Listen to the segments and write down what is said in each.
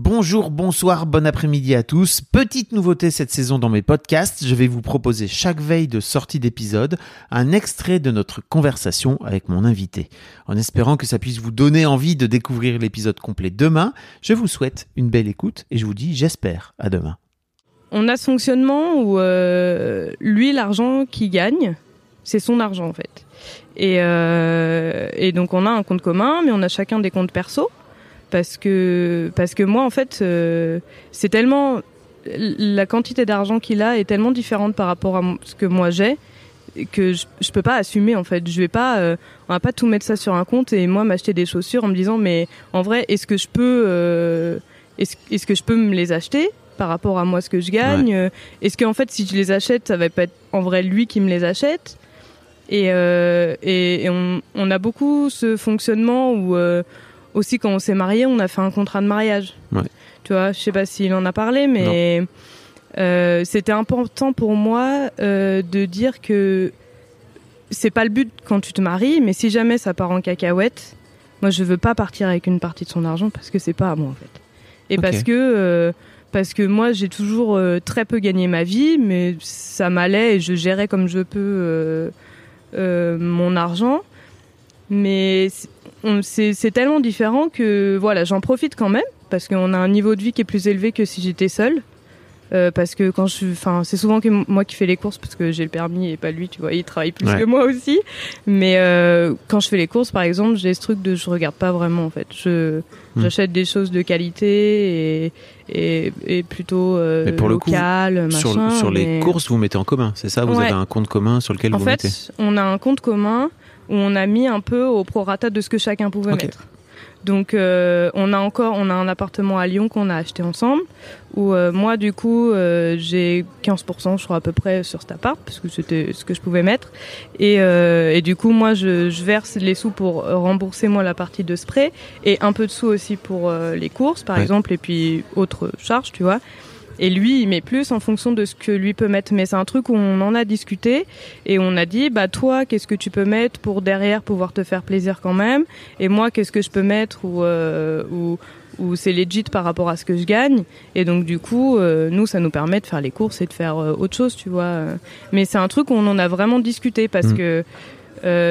Bonjour, bonsoir, bon après-midi à tous. Petite nouveauté cette saison dans mes podcasts, je vais vous proposer chaque veille de sortie d'épisode un extrait de notre conversation avec mon invité. En espérant que ça puisse vous donner envie de découvrir l'épisode complet demain, je vous souhaite une belle écoute et je vous dis j'espère à demain. On a ce fonctionnement où euh, lui, l'argent qu'il gagne, c'est son argent en fait. Et, euh, et donc on a un compte commun, mais on a chacun des comptes perso parce que parce que moi en fait euh, c'est tellement la quantité d'argent qu'il a est tellement différente par rapport à ce que moi j'ai que je, je peux pas assumer en fait. Je vais pas euh, on va pas tout mettre ça sur un compte et moi m'acheter des chaussures en me disant mais en vrai est-ce que je peux euh, est-ce que je peux me les acheter par rapport à moi ce que je gagne? Euh, est-ce que en fait si je les achète ça va pas être en vrai lui qui me les achète? Et, et, et on, on a beaucoup ce fonctionnement où aussi quand on s'est marié, on a fait un contrat de mariage. Ouais. Tu vois, je sais pas s'il en a parlé, mais euh, c'était important pour moi euh, de dire que c'est pas le but quand tu te maries, mais si jamais ça part en cacahuète, moi je veux pas partir avec une partie de son argent parce que c'est pas à moi en fait. Et parce que euh, parce que moi j'ai toujours très peu gagné ma vie, mais ça m'allait et je gérais comme je peux mon argent. Mais c'est- tellement différent que voilà, j'en profite quand même parce qu'on a un niveau de vie qui est plus élevé que si j'étais seule. Euh, parce que quand je, enfin, c'est souvent que moi qui fais les courses parce que j'ai le permis et pas lui, tu vois, il travaille plus Ouais. que moi aussi. Mais euh, quand je fais les courses, par exemple, j'ai ce truc de je regarde pas vraiment en fait. Je Hmm. j'achète des choses de qualité et et, et plutôt euh, Mais pour le coup, sur, machin, sur les courses, vous mettez en commun, c'est ça? Vous Ouais. avez un compte commun sur lequel en vous fait, mettez? on a un compte commun où on a mis un peu au prorata de ce que chacun pouvait mettre. Donc euh, on a encore on a un appartement à Lyon qu'on a acheté ensemble où euh, moi du coup euh, j'ai 15% je crois à peu près sur cet appart parce que c'était ce que je pouvais mettre et, et du coup moi je, je verse les sous pour rembourser moi la partie de spray et un peu de sous aussi pour les courses par Ouais. exemple et puis autres charges tu vois et lui, il met plus en fonction de ce que lui peut mettre. Mais c'est un truc où on en a discuté et on a dit, bah toi, qu'est-ce que tu peux mettre pour derrière pouvoir te faire plaisir quand même? Et moi, qu'est-ce que je peux mettre ou euh, ou où c'est legit par rapport à ce que je gagne? Et donc du coup euh, nous ça nous permet de faire les courses et de faire euh, autre chose tu vois mais c'est un truc où on en a vraiment discuté parce Mm. que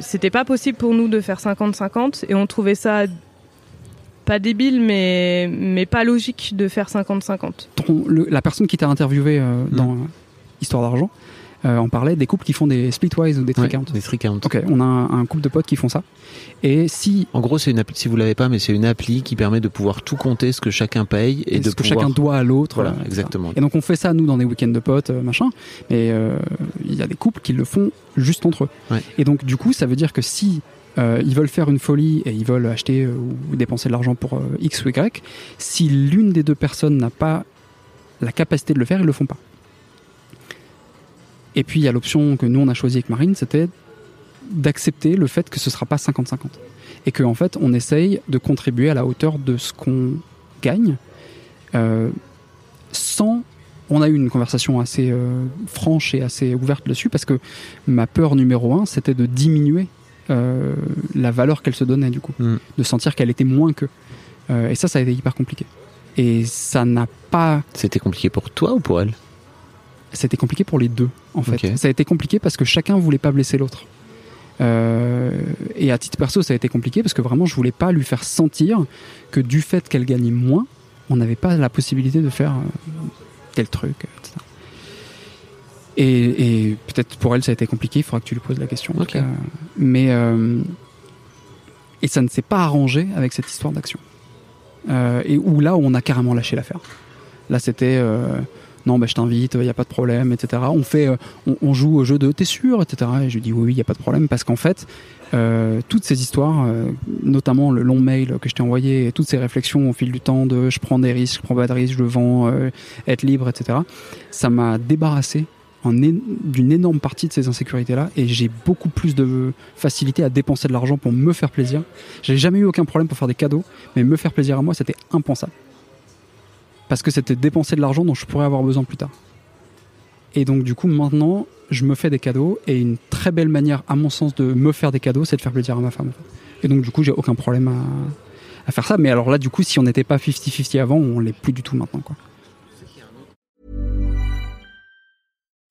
c'était pas possible pour nous de faire 50-50 et on trouvait ça pas débile mais mais pas logique de faire 50-50 ton- le- la personne qui t'a interviewé euh, dans euh, Histoire d'argent euh, en parlait des couples qui font des splitwise ou des Ouais, tricounts. des three counts. Ok, on a un, un couple de potes qui font ça. Et si En gros, c'est une appli, si vous l'avez pas, mais c'est une appli qui permet de pouvoir tout compter ce que chacun paye et, et de ce que pouvoir... chacun doit à l'autre. Voilà, euh, exactement. Et donc on fait ça nous dans des week-ends de potes, euh, machin. Mais euh, il y a des couples qui le font juste entre eux. Ouais. Et donc du coup, ça veut dire que si euh, ils veulent faire une folie et ils veulent acheter euh, ou dépenser de l'argent pour euh, X ou Y, si l'une des deux personnes n'a pas la capacité de le faire, ils le font pas. Et puis il y a l'option que nous on a choisi avec Marine, c'était d'accepter le fait que ce sera pas 50-50 et qu'en en fait on essaye de contribuer à la hauteur de ce qu'on gagne sans on a eu une conversation assez franche et assez ouverte dessus parce que ma peur numéro un c'était de diminuer euh, la valeur qu'elle se donnait du coup Mm. de sentir qu'elle était moins que Euh, et ça ça a été hyper compliqué et ça n'a pas C'était compliqué pour toi ou pour elle? C'était compliqué pour les deux en fait. Ça a été compliqué parce que chacun voulait pas blesser l'autre. Euh, et à titre perso, ça a été compliqué parce que vraiment, je voulais pas lui faire sentir que du fait qu'elle gagnait moins, on n'avait pas la possibilité de faire tel truc, etc. Et, et peut-être pour elle, ça a été compliqué. Il faudra que tu lui poses la question. en Ok. tout cas. Mais euh, et ça ne s'est pas arrangé avec cette histoire d'action. Euh, et où là, on a carrément lâché l'affaire. Là, c'était euh, non, bah, je t'invite, il n'y a pas de problème, etc. On fait, on, on, joue au jeu de t'es sûr, etc. Et je lui dis oui, oui, il n'y a pas de problème parce qu'en fait, euh, toutes ces histoires, euh, notamment le long mail que je t'ai envoyé, et toutes ces réflexions au fil du temps de je prends des risques, je prends pas de risques, je le vends, euh, être libre, etc. Ça m'a débarrassé d'une énorme partie de ces insécurités-là et j'ai beaucoup plus de facilité à dépenser de l'argent pour me faire plaisir. J'ai jamais eu aucun problème pour faire des cadeaux, mais me faire plaisir à moi, c'était impensable. Parce que c'était dépenser de l'argent dont je pourrais avoir besoin plus tard. Et donc du coup maintenant, je me fais des cadeaux et une très belle manière, à mon sens, de me faire des cadeaux, c'est de faire plaisir à ma femme. Et donc du coup, j'ai aucun problème à, à, faire ça. Mais alors là, du coup, si on n'était pas 50-50 avant, on l'est plus du tout maintenant. Quoi.